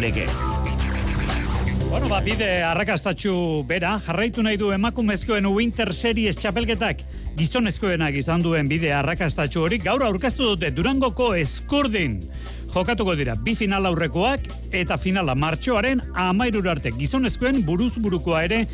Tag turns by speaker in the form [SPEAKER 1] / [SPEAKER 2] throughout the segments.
[SPEAKER 1] Legez.
[SPEAKER 2] Bueno, ba, bide arrakastatxu bera, jarraitu nahi du emakumezkoen Winter Series txapelketak gizonezkoenak izan duen bide arrakastatxu hori, gaur aurkeztu dute Durangoko eskurdin. Jokatuko dira, bi final aurrekoak eta finala martxoaren amairur arte gizonezkoen buruz burukoa ere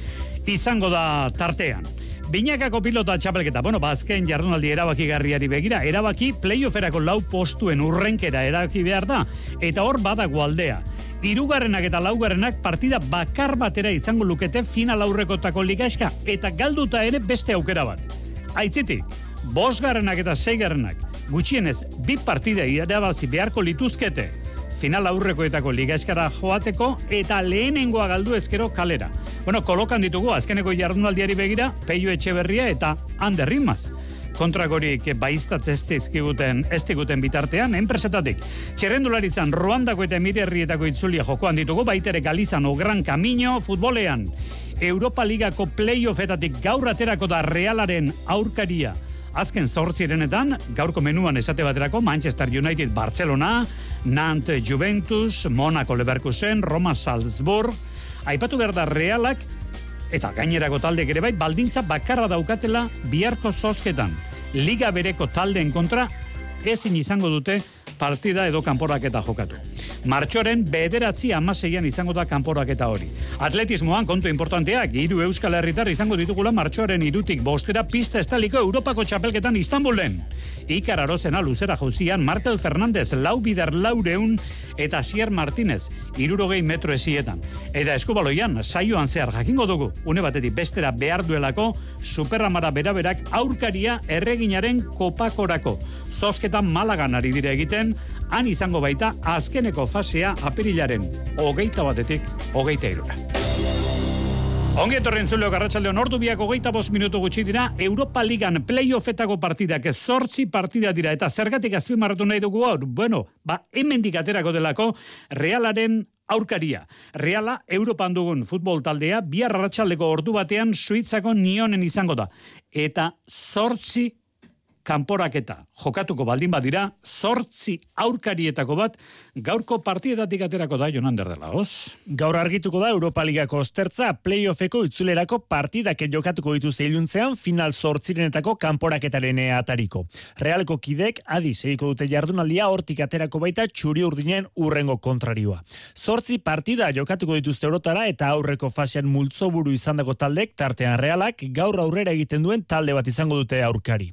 [SPEAKER 2] izango da tartean. Binakako pilota txapelketa, bueno, bazken ba, jardunaldi erabaki garriari begira, erabaki playofferako lau postuen urrenkera erabaki behar da, eta hor badago aldea. Hirugarrenak eta laugarrenak partida bakar batera izango lukete final aurrekotako ligaeska, eta galduta ere beste aukera bat. Aitzitik, bosgarrenak eta seigarrenak, gutxienez, bi partida irabazi beharko lituzkete, final aurrekoetako ligaeskara joateko eta lehenengoa galdu ezkero kalera. Bueno, kolokan ditugu, azkeneko jardunaldiari begira, Peio Etxeberria eta Ander Rimaz. Kontrakorik baiztatz ez dizkiguten, ez diguten bitartean, enpresetatik. Txerrendularitzan, Ruandako eta Emirerrietako itzulia jokoan ditugu, baitere Galizan o Gran Camino futbolean. Europa Ligako playoffetatik gaur aterako da realaren aurkaria. Azken zortzirenetan, gaurko menuan esate baterako, Manchester United Barcelona, Nantes Juventus, Monaco Leverkusen, Roma Salzburg, aipatu behar da realak, eta gainerako talde ere bai, baldintza bakarra daukatela biharko zozketan. Liga bereko taldeen kontra, ezin izango dute partida edo kanporaketa jokatu. Martxoren bederatzi amaseian izango da kanporaketa hori. Atletismoan kontu importanteak, hiru euskal herritar izango ditugula martxoaren irutik bostera pista estaliko Europako txapelketan Istanbulen. Ikar arozena luzera jauzian Martel Fernandez lau bider laureun eta Sier Martinez irurogei metro esietan. Eta eskubaloian, saioan zehar jakingo dugu, une batetik bestera behar duelako, superramara beraberak aurkaria erreginaren kopakorako. Zozketan malagan ari dire egiten, han izango baita azkeneko fasea apirilaren hogeita batetik hogeita irura. Ongi etorren zuleo garratxaldeon ordu biak hogeita bos minutu gutxi dira, Europa Ligan playoffetako partidak zortzi partida dira, eta zergatik azpimarratu nahi dugu hor, bueno, ba, hemen dikaterako delako, realaren aurkaria. Reala, Europan dugun futbol taldea, bihar ratxaldeko ordu batean, suitzako nionen izango da. Eta zortzi kanporaketa jokatuko baldin badira, sortzi aurkarietako bat, gaurko partietatik aterako da Jonander dela, hoz?
[SPEAKER 3] Gaur argituko da Europa Ligako ostertza playoffeko itzulerako partidak jokatuko ditu zeiluntzean final sortzirenetako kanporaketaren atariko. Realeko kidek adi segiko dute jardunaldia hortik aterako baita txuri urdinen urrengo kontrarioa. Sortzi partida jokatuko dituzte orotara eta aurreko fasean multzoburu izandako taldek tartean realak gaur aurrera egiten duen talde bat izango dute aurkari.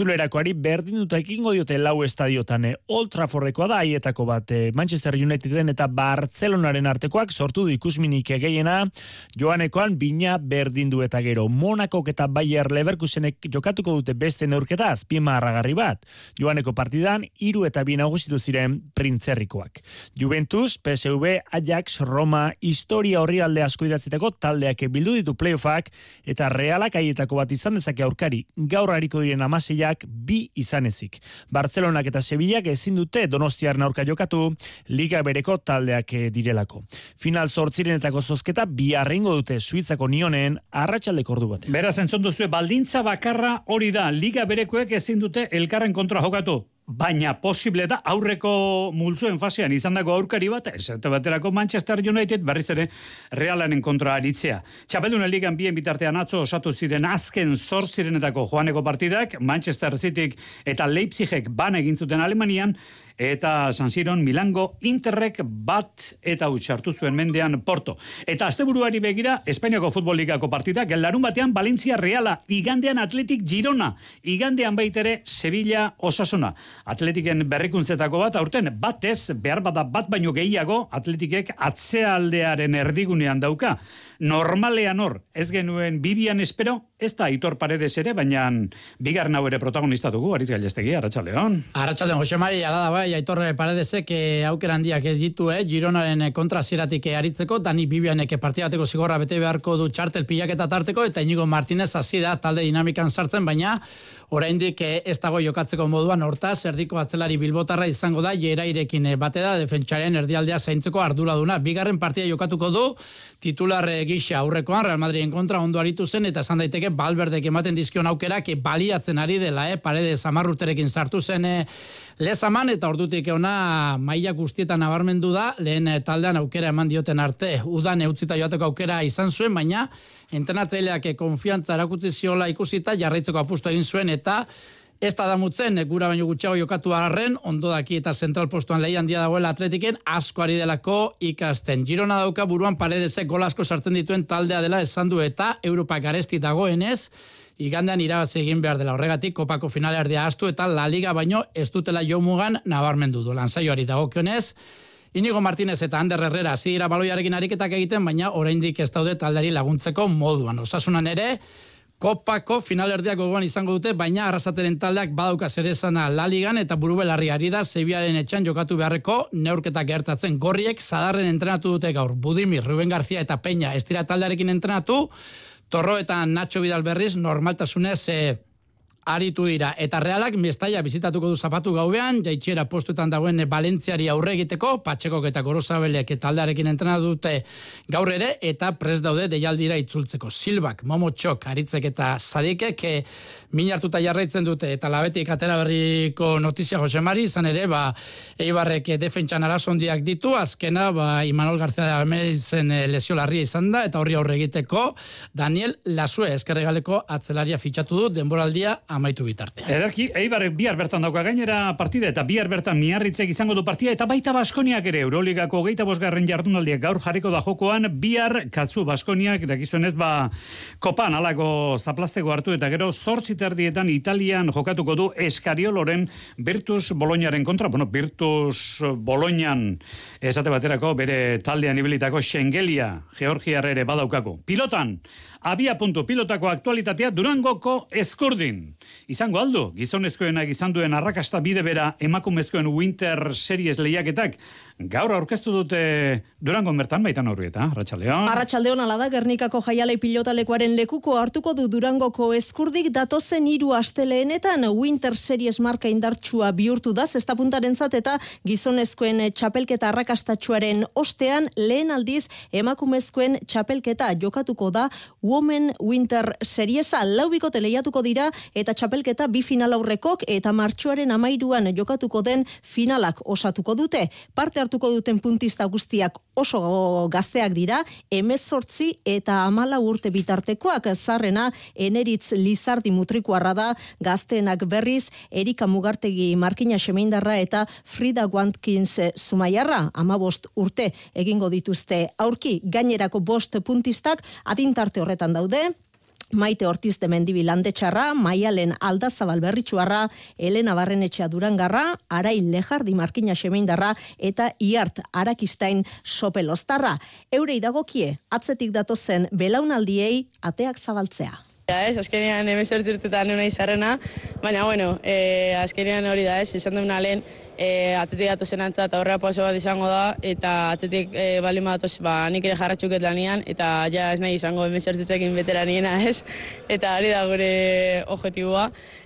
[SPEAKER 3] Itzulerakoari berdin duta ekingo diote lau estadiotan eh, Old Traffordeko da haietako bat eh, Manchester Uniteden eta Barcelonaren artekoak sortu du ikusminik gehiena joanekoan bina berdin du eta gero. Monaco eta Bayer Leverkusenek jokatuko dute beste neurketa azpima harragarri bat. Joaneko partidan hiru eta bi nagusitu ziren printzerrikoak Juventus, PSV, Ajax, Roma historia horri alde asko idatziteko taldeak bildu ditu playoffak eta realak haietako bat izan dezake aurkari. Gaur hariko diren amaseiak bi izan ezik. Barcelonak eta Sevillak ezin dute Donostiaren aurka jokatu liga bereko taldeak eh, direlako. Final zortzirenetako zozketa bi arringo dute Suizako nionen arratsaldeko ordu bat.
[SPEAKER 2] Beraz entzun duzu baldintza bakarra hori da liga berekoek ezin dute elkarren kontra jokatu baina posible da aurreko multzuen fasean izandako aurkari bat, esate baterako Manchester United berriz ere Realanen kontra aritzea. Txapeldun ligan bien bitartean atzo osatu ziren azken zor zirenetako joaneko partidak, Manchester City eta Leipzigek ban egin zuten Alemanian, eta San Siron Milango Interrek bat eta utxartu zuen mendean Porto. Eta asteburuari begira Espainiako Futbol Ligako partida gelarun batean Valencia Reala, igandean Atletik Girona, igandean baitere Sevilla Osasuna. Atletiken berrikuntzetako bat aurten batez behar bada bat baino gehiago Atletikek atzealdearen erdigunean dauka. Normalean hor, ez genuen Bibian espero, ez da Aitor Paredes ere, baina bigar nau ere protagonista dugu, Ariz Gailestegi, Arratxaldeon.
[SPEAKER 4] Arratxaldeon, Jose Mari, ala da bai, Aitor Paredesek eh, aukera handiak ditu, eh, Gironaren kontra zieratik aritzeko, Dani Bibianek partidateko zigorra bete beharko du txartel pilaketa tarteko, eta Inigo Martinez hasi da talde dinamikan sartzen, baina oraindik eh, ez dago jokatzeko moduan horta, zerdiko atzelari bilbotarra izango da, jerairekin eh, bate da, defentsaren erdialdea zaintzeko arduraduna. Bigarren partia jokatuko du, titular gisa aurrekoan Real Madriden kontra ondo aritu zen eta esan daiteke Balberdek ematen dizkion aukerak baliatzen ari dela, eh? parede zamarruterekin sartu zen eh, lezaman eta ordutik ona maila guztietan nabarmendu da, lehen eh, taldean aukera eman dioten arte, udan eutzita joateko aukera izan zuen, baina entrenatzaileak konfiantza erakutsi ziola ikusita jarraitzeko apustu egin zuen eta Ez da damutzen, gura baino gutxago jokatu arren, ondo daki eta zentral postuan lehian dia dagoela atletiken, asko ari delako ikasten. Girona dauka buruan paredezek golasko sartzen dituen taldea dela esan du eta Europa garesti dagoenez, igandean irabaz egin behar dela horregatik, kopako finale ardia astu eta la liga baino ez dutela jo mugan nabarmendu du. Lanzaioari dagokionez, Inigo Martinez eta Ander Herrera zira baloiarekin ariketak egiten, baina oraindik ez daude taldari laguntzeko moduan. Osasunan ere, Kopako finalerdiak gogoan izango dute, baina arrasateren taldeak badauka zerezana laligan eta burubelarri ari da Zebiaren etxan jokatu beharreko neurketak gertatzen. Gorriek zadarren entrenatu dute gaur. Budimir, Ruben García eta Peña estira taldearekin entrenatu, Torro eta Nacho Vidal berriz normaltasunez eh, aritu dira. Eta realak mestaia bizitatuko du zapatu gauean, jaitxera postuetan dagoen Valentziari aurre egiteko, patxekok eta gorosabelek eta aldarekin entrena dute gaur ere, eta pres daude deialdira itzultzeko. Silbak, Momo Txok, Aritzek eta Zadikek, e, min hartuta jarraitzen dute, eta labetik atera berriko notizia Josemari, izan ere, ba, eibarrek defentsan arazondiak ditu, azkena, ba, Imanol Garzea Almeizen e, lesio larria izan da, eta horri aurre egiteko, Daniel Lasue, eskerregaleko atzelaria fitxatu du, denboraldia amaitu bitartea.
[SPEAKER 2] Ederki, Eibar bihar bertan dauka gainera partida eta bihar bertan miarritzek izango du partida eta baita Baskoniak ere Euroligako geita bosgarren jardunaldiak gaur jarriko da jokoan bihar katzu Baskoniak dakizuen ez ba kopan alako zaplasteko hartu eta gero zortzi terdietan Italian jokatuko du Eskarioloren Virtus Boloñaren kontra, bueno, Virtus Boloñan esate baterako bere taldean ibilitako Schengelia Georgiar ere badaukako. Pilotan, abia puntu pilotako aktualitatea Durangoko Eskurdin. Izango aldo, gizonezkoenak izan duen arrakasta bide bera emakumezkoen Winter Series lehiaketak, gaur aurkeztu dute Durango bertan baitan horrieta, Arratxaldeon.
[SPEAKER 5] Arratxaldeon alada, Gernikako jaiale pilotalekuaren lekuko hartuko du Durangoko Eskurdik datozen hiru asteleenetan Winter Series marka indartsua bihurtu da, zesta puntaren eta gizonezkoen txapelketa arrakastatxuaren ostean lehen aldiz emakumezkoen txapelketa jokatuko da Women Winter Seriesa laubiko teleiatuko dira eta txapelketa bi final aurrekok eta martxoaren amairuan jokatuko den finalak osatuko dute. Parte hartuko duten puntista guztiak oso gazteak dira, emezortzi eta amala urte bitartekoak zarrena eneritz lizardi mutrikuarra da. Gazteenak berriz Erika Mugartegi Markina Xemeindarra eta Frida Wantkins Zumaiarra amabost urte egingo dituzte. Aurki gainerako bost puntistak adintarte horretan daude, Maite Ortiz de Mendibil Landetxarra, Maialen Aldazabal Berritxuarra, Elena Barrenetxea Durangarra, Arai Lejardi Markina Xemeindarra eta Iart Arakistain Sopelostarra. Eurei dagokie, atzetik datozen belaunaldiei ateak zabaltzea.
[SPEAKER 6] Ja, ez, azkenean emezortzirtetan nuna izarrena, baina, bueno, e, azkenean hori da, ez, esan duen lehen, e, atzetik datozen antza eta horrea paso bat izango da, eta atzetik e, bali datoz, ba, nik ere jarratxuket lanian, eta ja ez nahi izango emezortzitekin veteraniena, ez, eta hori da gure objetiboa,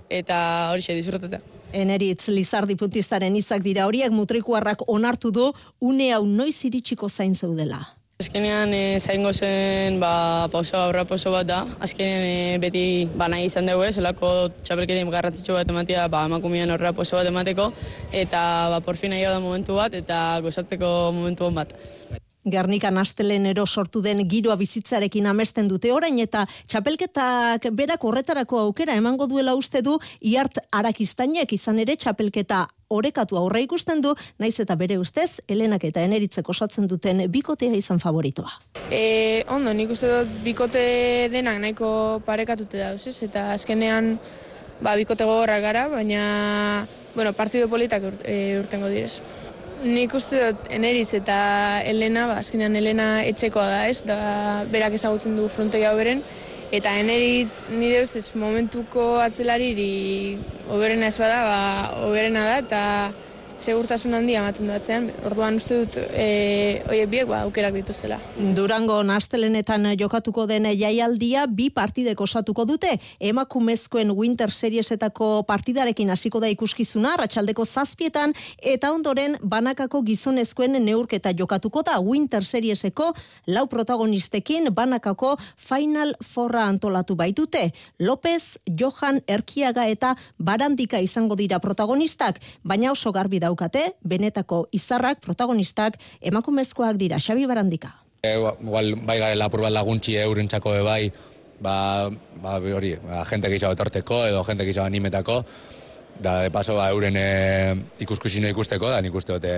[SPEAKER 6] eta hori xe, disfrutatzea.
[SPEAKER 5] Eneritz Lizardi puntistaren hitzak dira horiek mutrikuarrak onartu du une hau noiz iritsiko zain zeudela.
[SPEAKER 6] Azkenean e, zaingo zen ba, pauso aurra pauso bat da. Azkenean e, beti ba, nahi izan dugu ez, olako txapelketien garrantzitsu bat ematea ba, emakumean aurra pauso bat emateko, eta ba, porfin nahi da momentu bat, eta gozatzeko momentu bat.
[SPEAKER 5] Gernikan astelenero sortu den giroa bizitzarekin amesten dute orain eta txapelketak berak horretarako aukera emango duela uste du iart arakistainek izan ere txapelketa orekatu aurre ikusten du, naiz eta bere ustez, Helenak eta Eneritzek osatzen duten bikotea izan favoritoa.
[SPEAKER 7] E, ondo, nik uste dut bikote denak nahiko parekatute dauz, ez? Eta azkenean, ba, bikote gogorra gara, baina, bueno, partido politak e, urtengo direz. Nik uste dut Eneritz eta Elena, ba, azkenean Elena etxekoa da, ez? Da, berak ezagutzen du frontoia beren, eta Eneritz nire ustez momentuko atzelariri oberena ez bada, ba, oberena da, eta segurtasun handia ematen du atzean, orduan uste dut e, oiek biek ba, aukerak dituztela.
[SPEAKER 5] Durango nastelenetan jokatuko den jaialdia bi partidek osatuko dute. Emakumezkoen Winter Seriesetako partidarekin hasiko da ikuskizuna, ratxaldeko zazpietan, eta ondoren banakako gizonezkoen neurketa jokatuko da Winter Serieseko lau protagonistekin banakako Final Forra antolatu baitute. López, Johan, Erkiaga eta Barandika izango dira protagonistak, baina oso garbi daukate, benetako izarrak protagonistak emakumezkoak dira, Xabi Barandika.
[SPEAKER 8] E, igual, bai garela apur bat laguntxi eurentzako be bai, ba, ba hori, ba, jente gehiago etorteko edo jente gehiago animetako, da de paso ba, euren e, ikuskuzino ikusteko, da nik uste dute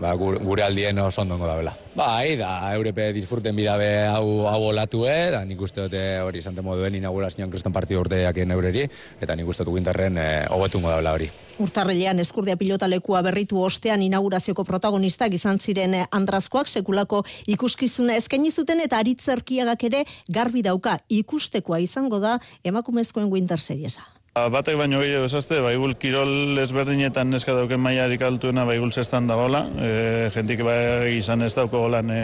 [SPEAKER 8] ba, gur- gure aldien oso ondongo da bela. Bai, da, eurepe disfruten bidabe hau, hau olatue, da nik uste dute hori zante moduen inaugurazioan kriston partidu urteakien eureri, eta nik uste dut winterren e, da bela hori.
[SPEAKER 5] Urtarrilean eskurdia pilotalekua berritu ostean inaugurazioko protagonistak izan ziren eh, andrazkoak sekulako ikuskizuna eskaini zuten eta aritzerkiagak ere garbi dauka ikustekoa izango da emakumezkoen Winter Seriesa.
[SPEAKER 9] Ba, Batek baino gehiago esazte, baigul kirol ezberdinetan neska dauken mailarik altuena baigul zestan dagoela, e, jentik bai izan ez dauko golan e,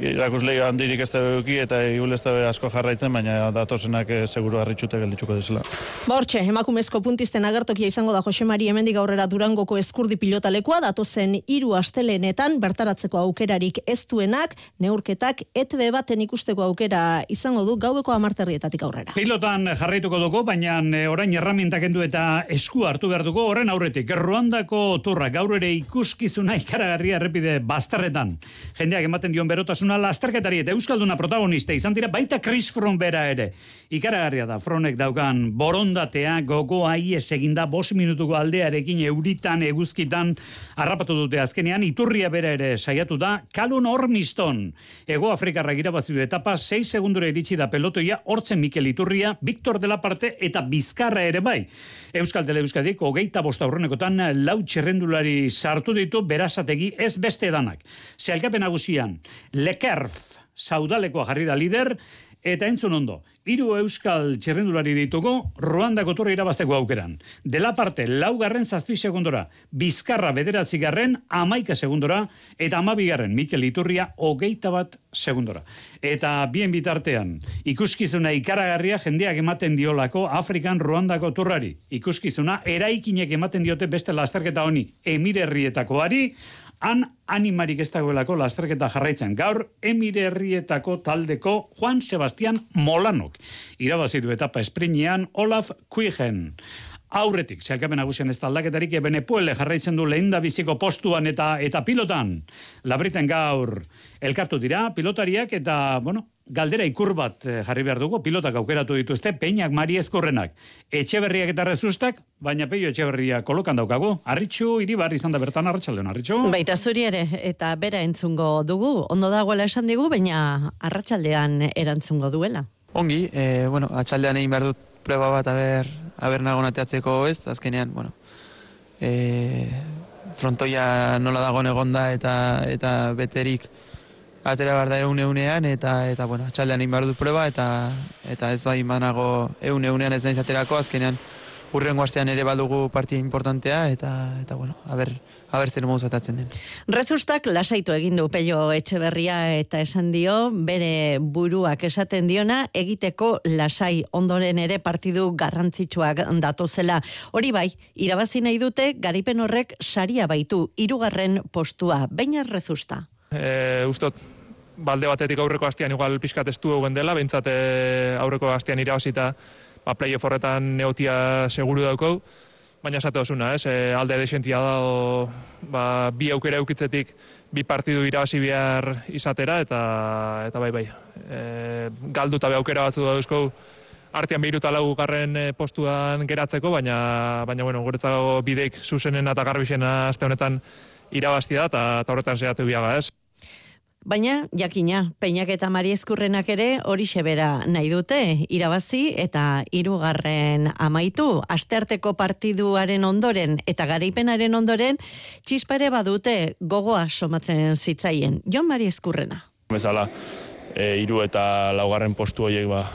[SPEAKER 9] irakuslei handirik ez da eduki eta igul ez da asko jarraitzen, baina datozenak e, seguru harritxute gelditzuko dezela.
[SPEAKER 5] Bortxe, emakumezko puntisten agertokia izango da Jose Mari hemendik aurrera Durangoko eskurdi pilotalekoa datozen hiru astelenetan bertaratzeko aukerarik ez duenak, neurketak ETB baten ikusteko aukera izango du gaueko amarterrietatik aurrera.
[SPEAKER 2] Pilotan jarraituko dugu, baina e, orain erramintak kendu eta esku hartu behar dugu, horren aurretik, Ruandako turra gaur ere ikuskizuna ikaragarria errepide bazterretan. Jendeak ematen dion berotasuna lasterketari eta Euskalduna protagonista izan dira, baita Chris Froome bera ere. Ikaragarria da, Fronek daukan borondatea, gogoa ies eginda, bos minutuko aldearekin euritan, eguzkitan, harrapatu dute azkenean, iturria bera ere saiatu da, Kalun Ormiston, Ego Afrikarra irabazi du etapa, 6 segundura iritsi da pelotoia, hortzen Mikel Iturria, Victor de la Parte eta Bizkarra ere bai. Euskal Tele Euskadik, hogeita bosta aurrenekotan, lau txerrendulari sartu ditu, berazategi ez beste edanak. Zealkapen nagusian, Lekerf, saudalekoa jarri da lider, eta entzun ondo, hiru euskal txerrendulari ditugu Ruandako turra irabazteko aukeran. De la parte, laugarren zazpi segundora, Bizkarra bederatzi garren, amaika segundora, eta amabigarren, Mikel Iturria, hogeita bat segundora. Eta bien bitartean, ikuskizuna ikaragarria jendeak ematen diolako Afrikan Ruandako turrari. Ikuskizuna, eraikinek ematen diote beste lasterketa honi, emirerrietakoari, han animarik ez dagoelako lasterketa jarraitzen. Gaur, Emire Herrietako taldeko Juan Sebastian Molanok. Irabazi du etapa esprinean Olaf Kuigen. Aurretik, zehalkapen nagusian ez da aldaketarik, ebene puele jarraitzen du lehen da biziko postuan eta eta pilotan. Labriten gaur elkartu dira, pilotariak eta, bueno, galdera ikur bat eh, jarri behar dugu, pilotak aukeratu dituzte, peinak mari ezkorrenak, etxeberriak eta rezustak, baina peio etxeberria kolokan daukagu. Arritxu, iribar izan da bertan, arratsaldeon arritxu.
[SPEAKER 10] Baita zuri ere, eta bera entzungo dugu, ondo dagoela esan digu, baina arratsaldean erantzungo duela.
[SPEAKER 11] Ongi, e, bueno, atxaldean egin behar dut prueba bat aber, aber nagon ateatzeko ez, azkenean, bueno, e, frontoia nola dagoen egonda eta, eta beterik atera behar da eun eunean, eta, eta bueno, atxaldean egin behar dut prueba, eta, eta ez bai manago eun eunean ez naiz aterako, azkenean urrengo astean ere badugu partia importantea, eta, eta bueno, aber, aber zer moduz atatzen den.
[SPEAKER 10] Rezustak lasaitu egin du Peio Etxeberria eta esan dio bere buruak esaten diona egiteko lasai ondoren ere partidu garrantzitsuak datozela. Hori bai, irabazi nahi dute garipen horrek saria baitu hirugarren postua. Baina Rezusta.
[SPEAKER 12] E, ustot, balde batetik aurreko hastian igual pixkat estu egon dela, behintzat e, aurreko hastian irabazita ba, playoff horretan neotia seguru daukau, baina esate osuna, ez, e, alde desentia da, o, ba, bi aukera eukitzetik bi partidu irabazi behar izatera, eta, eta bai, bai, e, galdu eta aukera batzu da euskau, artean behiru eta lau garren postuan geratzeko, baina, baina bueno, guretzako bideik zuzenen eta garbixena aste honetan irabazi da, eta horretan zehatu biaga, ez.
[SPEAKER 10] Baina, jakina, peinak eta mariezkurrenak ere hori bera nahi dute, irabazi eta hirugarren amaitu. Astearteko partiduaren ondoren eta garaipenaren ondoren, txispare badute gogoa somatzen zitzaien. Jon mariezkurrena.
[SPEAKER 13] Bezala, e, iru eta laugarren postu horiek ba,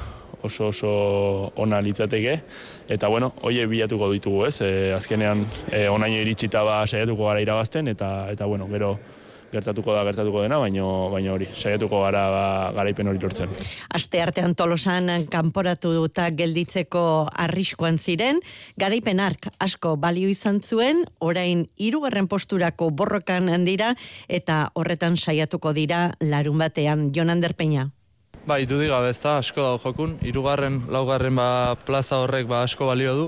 [SPEAKER 13] oso oso ona litzateke eta bueno, hoie bilatuko ditugu, ez? E, azkenean e, onaino iritsita ba saiatuko gara irabazten eta eta bueno, gero gertatuko da gertatuko dena, baino baino hori, saiatuko gara ba, garaipen hori lortzen.
[SPEAKER 10] Aste artean Tolosan kanporatu duta gelditzeko arriskoan ziren, garaipen ark asko balio izan zuen, orain hirugarren posturako borrokan dira eta horretan saiatuko dira larun batean. Jonander Peña.
[SPEAKER 14] Bai, du diga, ez da, asko da jokun, irugarren, laugarren ba, plaza horrek ba, asko balio du,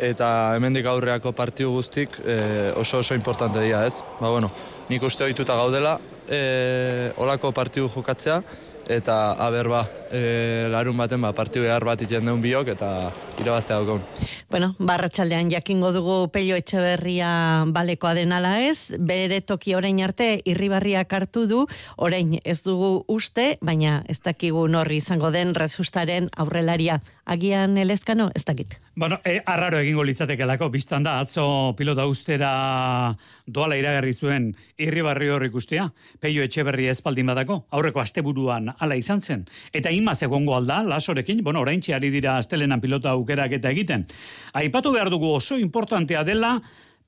[SPEAKER 14] eta hemendik aurreako partiu guztik e, oso oso importante dira, ez? Ba, bueno, nik uste ohituta gaudela, e, olako partiu jokatzea, eta aber ba, e, larun baten ba, partiu behar bat iten deun biok, eta irabaztea daukaun.
[SPEAKER 10] Bueno, barratxaldean jakingo dugu peio etxeberria balekoa denala ez, bere toki orain arte irribarriak hartu du, orain ez dugu uste, baina ez dakigu norri izango den rezustaren aurrelaria. Agian elezkano, ez dakit.
[SPEAKER 2] Bueno, e, arraro egingo litzatekelako, biztan da, atzo pilota ustera doala iragarri zuen irribarri hor ikustea, peio etxeberri espaldin badako, aurreko asteburuan ala izan zen. Eta ima egongo alda, lasorekin, bueno, orain ari dira astelenan pilota aukerak eta egiten. Aipatu behar dugu oso importantea dela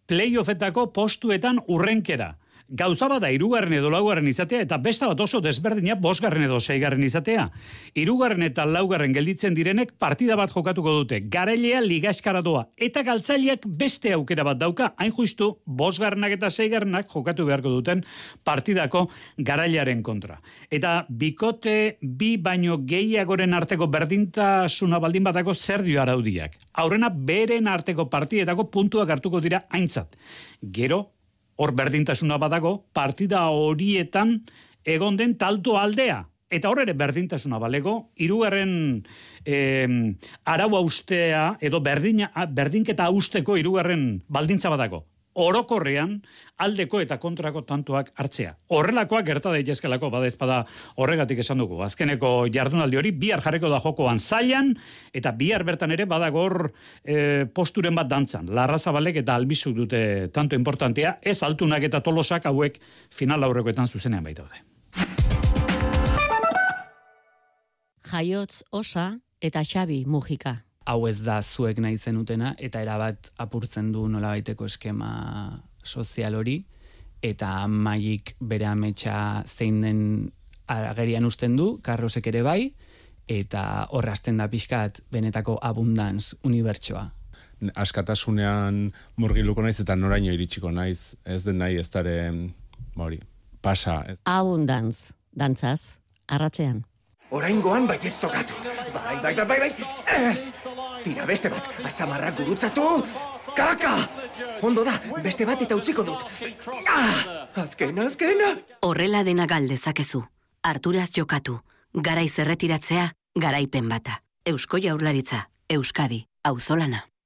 [SPEAKER 2] playoffetako postuetan urrenkera gauza bada irugarren edo laugarren izatea eta besta bat oso desberdina bosgarren edo seigarren izatea. Irugarren eta laugarren gelditzen direnek partida bat jokatuko dute. Garailea liga doa. Eta galtzaileak beste aukera bat dauka, hain justu bosgarrenak eta seigarrenak jokatu beharko duten partidako garailearen kontra. Eta bikote bi baino gehiagoren arteko berdintasuna baldin batako zer dio araudiak. Aurrena beren arteko partidetako puntuak hartuko dira aintzat. Gero, hor berdintasuna badago, partida horietan egon den talto aldea. Eta hor ere berdintasuna balego, irugarren eh, arau austea edo berdina, berdinketa austeko irugarren baldintza badago orokorrean aldeko eta kontrako tantoak hartzea. Horrelakoak gerta daitezkelako bada ezpada horregatik esan dugu. Azkeneko jardunaldi hori bihar jarreko da jokoan zailan eta bihar bertan ere badagor e, posturen bat dantzan. Larra zabalek eta albizuk dute tanto importantea, ez altunak eta tolosak hauek final aurrekoetan zuzenean baita daude.
[SPEAKER 15] Jaiotz osa eta Xabi Mujika
[SPEAKER 16] hau ez da zuek nahi zenutena eta erabat apurtzen du nola baiteko eskema sozial hori eta maik bere ametsa zein den agerian usten du, karrosek ere bai, eta horrazten da pixkat benetako abundantz unibertsoa.
[SPEAKER 17] Askatasunean murgiluko naiz eta noraino iritsiko naiz, ez den nahi ez dara, mori, pasa. Ez.
[SPEAKER 15] Abundantz, dantzaz, arratzean.
[SPEAKER 18] Oraingoan baietz tokatu. Bai, bai, bai, bai, bai. Ez! Tira beste bat, atzamarra gurutzatu. Kaka! Ondo da, beste bat eta utziko dut. Ah! Azkena, azkena!
[SPEAKER 15] Horrela dena galdezakezu. Arturaz jokatu. Garai zerretiratzea, garaipen bata. Eusko jaurlaritza, Euskadi, auzolana.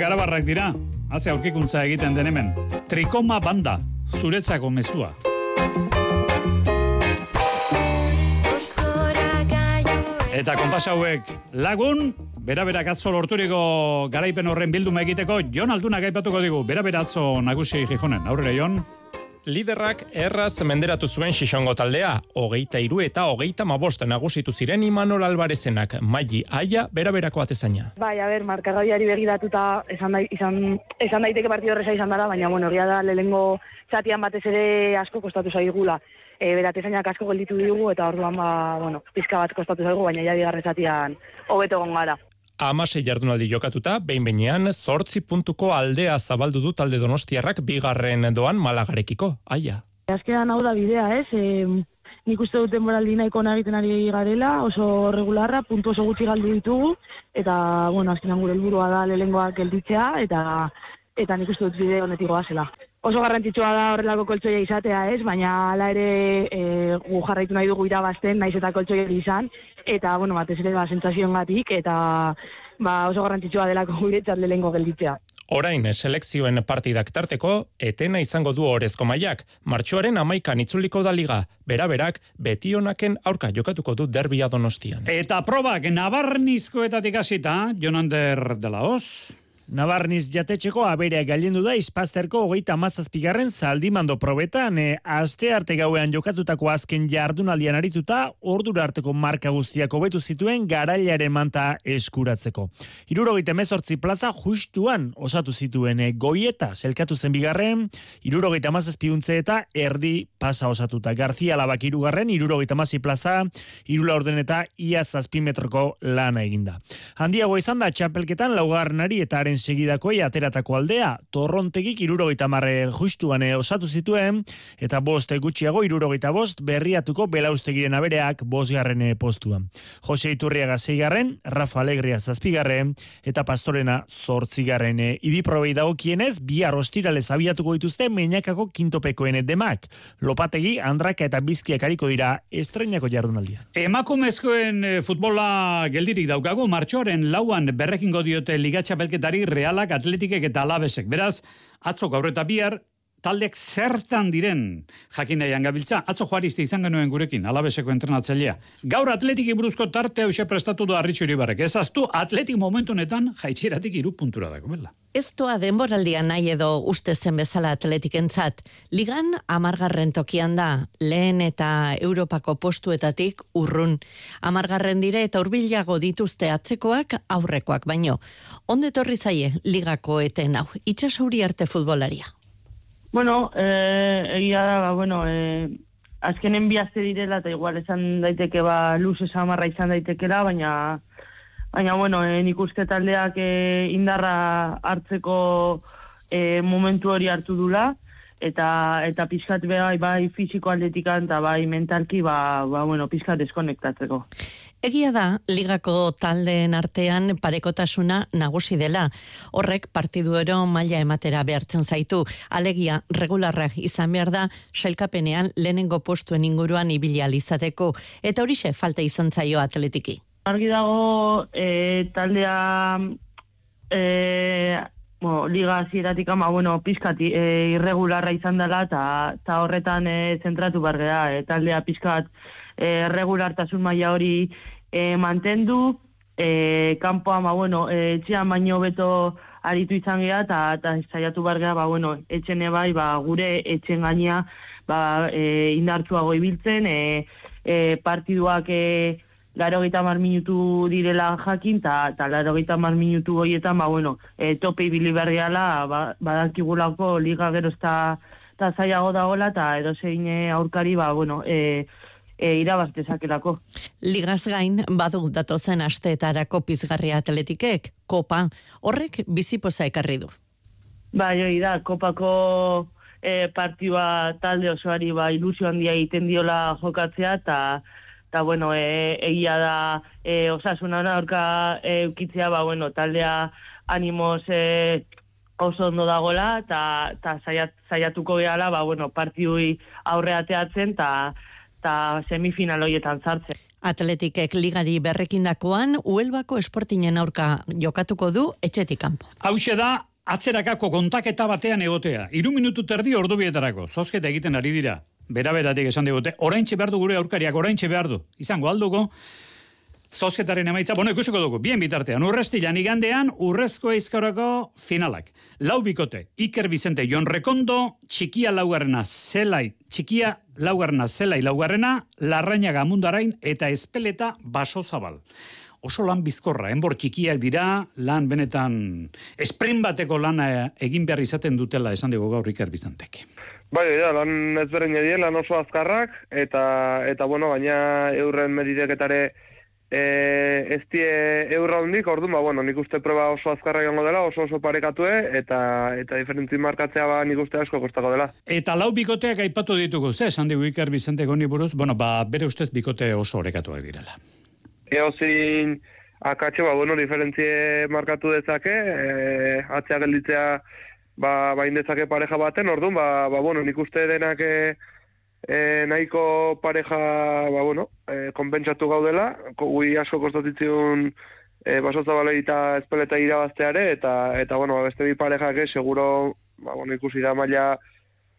[SPEAKER 2] arabarrak dira, atze aurkikuntza egiten den hemen. Trikoma banda, zuretzako mezua. Eta konpas hauek lagun, bera-bera atzo lorturiko garaipen horren bilduma egiteko, Jon Aldunak aipatuko digu, bera-bera atzo nagusi jijonen. Aurrera, Jon?
[SPEAKER 19] Liderrak erraz menderatu zuen xixongo taldea, hogeita iru eta hogeita mabost nagusitu ziren Imanol Albarezenak, maili aia bera-berako atezaina.
[SPEAKER 20] Bai, a ber, markagaiari begiratuta esan, dai, izan, esan daiteke partido horreza izan dara, baina, bueno, ria da, lehengo txatian batez ere asko kostatu zaigula. E, beratezainak asko gelditu dugu eta orduan, ba, bueno, pizka bat kostatu zaigu, baina ja bigarre txatian hobeto gongara
[SPEAKER 19] amase jardunaldi jokatuta, behin behinean, zortzi puntuko aldea zabaldu du talde donostiarrak bigarren doan malagarekiko, aia.
[SPEAKER 20] Azkean hau da bidea, ez? E, nik uste dut denboraldi nahiko nagiten ari garela, oso regularra, puntu oso gutxi galdu ditugu, eta, bueno, azkenan gure helburua da lehengoak gelditzea, eta eta nik uste dut bide honetik goazela. oso garrantzitsua da horrelako koltsoia izatea, ez? Baina hala ere e, gu jarraitu nahi dugu irabazten, naiz eta koltsoia izan, eta, bueno, batez ere, ba, sentsazioengatik eta ba, oso garrantzitsua delako guretzat lehengo gelditzea.
[SPEAKER 19] Orain selekzioen partidak tarteko, etena izango du orezko mailak. Martxoaren amaikan itzuliko da liga, bera-berak betionaken aurka jokatuko du derbia donostian.
[SPEAKER 2] Eta probak nabarnizkoetatik hasita, Jonander de la Hoz.
[SPEAKER 3] Nabarniz jatetxeko aberea gailendu da izpazterko hogeita mazazpigarren zaldimando probetan e, aste arte gauean jokatutako azken jardunaldian arituta ordura arteko marka guztiak hobetu zituen garailaren manta eskuratzeko. Irurogeita mezortzi plaza justuan osatu zituen e, goieta zelkatu zen bigarren, irurogeita mazazpiuntze eta erdi pasa osatuta. Garzia labak irugarren, irurogeita mazi plaza, irula orden eta ia zazpimetroko lana eginda. Handiago izan da txapelketan laugarnari eta haren segidakoi ateratako aldea, torrontegik irurogeita marre justuan eh, osatu zituen, eta bost gutxiago irurogeita bost berriatuko belaustegiren abereak bosgarren eh, postuan. Jose Iturriaga zeigarren, Rafa Alegria zazpigarren, eta Pastorena zortzigarren eh, idiprobei dago kienez, bihar ostiralez abiatuko dituzte meinakako kintopekoen demak. Lopategi, Andraka eta Bizkiak hariko dira estrenako jardunaldia.
[SPEAKER 2] Emakumezkoen futbola geldirik daukagu, martxoaren lauan berrekingo diote ligatxa belketari realak, atletikek eta alabesek. Beraz, atzo gaur eta bihar, taldeak zertan diren jakin nahian gabiltza. Atzo joariste izan genuen gurekin, alabeseko entrenatzailea. Gaur atletiki buruzko tarte hause prestatu du arritxu iribarrek. Ez aztu, atletik momentu honetan jaitxeratik iru puntura dago, bela.
[SPEAKER 10] Ez doa denboraldia nahi edo uste zen bezala atletikentzat. Ligan amargarren tokian da, lehen eta Europako postuetatik urrun. Amargarren dire eta urbilago dituzte atzekoak aurrekoak baino. Onde torri zaie ligako eten hau, itxasauri arte futbolaria.
[SPEAKER 20] Bueno, eh, egia da, ba, bueno, eh, azkenen bi aste direla, eta igual esan daiteke, ba, luz esamarra izan daitekela, baina, baina, bueno, eh, nik uste taldeak eh, indarra hartzeko eh, momentu hori hartu dula, eta, eta pizkat bai, bai fisiko atletikan, eta bai mentalki, ba, ba, bueno, pizkat deskonektatzeko.
[SPEAKER 10] Egia da, ligako taldeen artean parekotasuna nagusi dela. Horrek partiduero maila ematera behartzen zaitu. Alegia, regularra izan behar da, sailkapenean lehenengo postuen inguruan ibili izateko. Eta horixe falta izan zaio atletiki.
[SPEAKER 20] Argi dago, e, taldea e, bueno, liga hasieratik ama, bueno, pizkat e, irregularra izan dela, eta horretan e, zentratu bargea, e, taldea pizkat e, regulartasun maila hori e, mantendu, e, kanpoa, ma, bueno, e, etxean baino beto aritu izan geha, eta ta, saiatu bargea, ba, bueno, etxene bai, ba, gure etxen gaina, ba, e, indartzuago ibiltzen, e, e, partiduak e, laro mar minutu direla jakin, eta laro gita mar minutu goietan, ba, bueno, e, tope ibili berriala, ba, badakigulako liga gero eta zailago dagoela, eta edo aurkari, ba, bueno, e, e, irabaz dezakelako.
[SPEAKER 10] Ligaz gain, badu datozen asteetarako pizgarria atletikek, kopa, horrek bizipoza ekarri du.
[SPEAKER 20] Bai, hori da, kopako e, partioa talde osoari ba, ilusio handia egiten diola jokatzea, eta eta bueno, e, egia da e, osasuna aurka e, ukitzea, ba, bueno, taldea animoz e, oso ondo dagola, eta zaiat, zaiatuko gehala, ba, bueno, partiui aurreateatzen, eta eta semifinal hoietan sartzen.
[SPEAKER 10] Atletikek ligari berrekindakoan, Uelbako esportinen aurka jokatuko du etxetik kanpo.
[SPEAKER 2] Hau da, atzerakako kontaketa batean egotea. Iru minutu terdi ordu bietarako. Zozketa egiten ari dira. Bera-beratik esan digute. Oraintxe behar du gure aurkariak, oraintxe behar du. Izango alduko, Zozketaren emaitza, bueno, ikusiko dugu, bien bitartean, urrestilan igandean, urrezko eizkorako finalak. Lau bikote, Iker Bizente, Jon Rekondo, txikia laugarrena zelai, txikia laugarrena zelai laugarrena, larrainaga mundarain eta espeleta baso zabal. Oso lan bizkorra, enbor txikiak dira, lan benetan, esprin bateko lana egin behar izaten dutela esan dugu gaur Iker Bizantek.
[SPEAKER 21] Bai, ja, lan ezberdin edie, lan oso azkarrak, eta, eta bueno, baina eurren medideketare e, ez die eurra hundik, ordu, ba, bueno, nik uste proba oso azkarra joango dela, oso oso parekatue, eta eta diferentzi markatzea ba nik uste asko kostako dela.
[SPEAKER 2] Eta lau bikoteak aipatu ditugu, ze, esan digu Iker Bizente goni buruz, bueno, ba, bere ustez bikote oso orekatuak direla.
[SPEAKER 21] Eo zin, akatxe, ba, bueno, diferentzie markatu dezake, e, atzea gelditzea, ba, bain dezake pareja baten, orduan, ba, ba, bueno, nik uste denak e, e, nahiko pareja, ba, bueno, e, konpentsatu gaudela, gui asko kostatitzun e, basotza balei eta espeleta irabazteare, eta, eta bueno, ba, beste bi parejak seguro, ba, bueno, ikusi da maila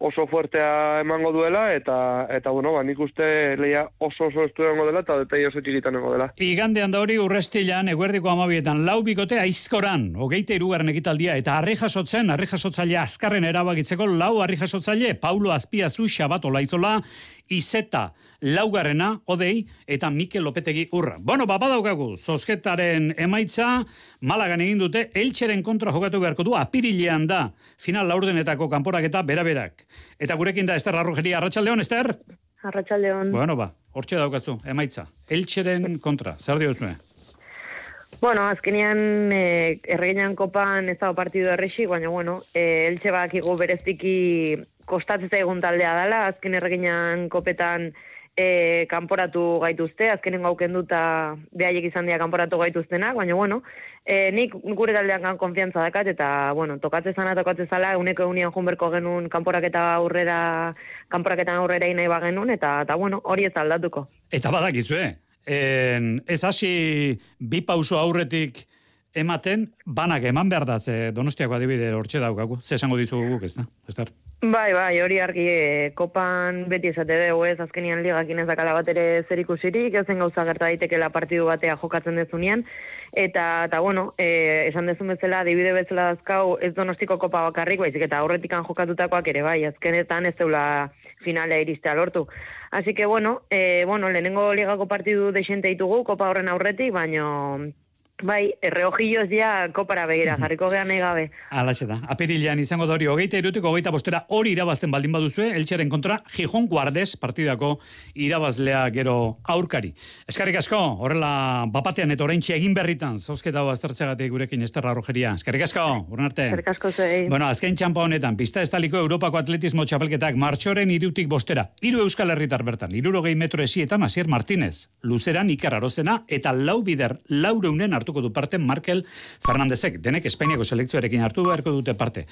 [SPEAKER 21] oso fuertea emango duela, eta, eta bueno, ba, nik uste leia oso oso estu emango dela, eta detai oso txikitan emango dela.
[SPEAKER 2] Igandean da hori urrestilan, eguerdiko amabietan, lau bikote aizkoran, hogeite irugarren ekitaldia, eta harri jasotzen, harri jasotzaile azkarren erabakitzeko, lau harri jasotzaile, Paulo Azpiazu, Xabat Olaizola, Izeta, laugarrena, odei, eta Mikel Lopetegi urra. Bueno, ba, badaukagu, zozketaren emaitza, Malagan egin dute, Eltxeren kontra jokatu beharko du, apirilean da, final laurdenetako kanporaketa beraberak. Eta gurekin da, Ester Arrojeria, Arratxaldeon, Ester?
[SPEAKER 22] Arratxaldeon.
[SPEAKER 2] Bueno, ba, hortxe daukatzu, emaitza. Eltxeren kontra, zer diozue?
[SPEAKER 22] Bueno, azkenean eh, erreginan kopan ez dago partidu errexi, baina bueno, eh, eltxe bakigu bereziki kostatzea egun taldea dela, azken erreginan kopetan eh, kanporatu gaituzte, azkenen gauken duta behaiek izan dira kanporatu gaituztenak, baina bueno, eh, nik gure taldean gan konfiantza dakat, eta bueno, tokatze zana, tokatze zala, uneko eunian junberko genuen kanporaketa aurrera, kanporaketan aurrera inai bagenun, eta, eta bueno, hori ez aldatuko.
[SPEAKER 2] Eta badakizue, en, ez hasi bi pauso aurretik ematen, banak eman behar da, ze donostiako adibide hortxe daukagu. Ze esango dizugu guk, ez da? Ester?
[SPEAKER 22] Bai, bai, hori argi e, kopan beti esate dugu ez, azkenian ligakin ez dakala bat ere zer ikusirik, ezen gauza gerta daitekela partidu batea jokatzen dezunean, eta, eta bueno, e, esan dezun bezala, adibide bezala dazkau, ez donostiko kopa bakarrik, baizik eta aurretikan jokatutakoak ere bai, azkenetan ez zeula finalea iristea lortu. Así que, bueno, e, bueno, lehenengo ligako partidu desente ditugu, kopa horren aurretik, baino, bai, erreojilloz ja kopara begira, jarriko gehan nahi gabe.
[SPEAKER 2] Alaxe da. Apirilean izango da hori hogeita irutik, hogeita bostera hori irabazten baldin baduzue, eltseren kontra Gijon Guardes partidako irabazlea gero aurkari. Eskarrik asko, horrela bapatean eta oraintxe egin berritan, zauzketa hau aztertzegatik gurekin esterra rojeria. Eskarrik asko, urren arte.
[SPEAKER 22] Eskerrik asko zei.
[SPEAKER 2] Bueno, azken txampa honetan, pista estaliko Europako atletismo txapelketak martxoren irutik bostera. Hiru euskal herritar bertan, irurogei metro esietan Asier Martínez, luzeran Iker Arozena eta lau bider laureunen hartuko du parte Markel Fernandezek. Denek Espainiako selekzioarekin hartu beharko dute parte.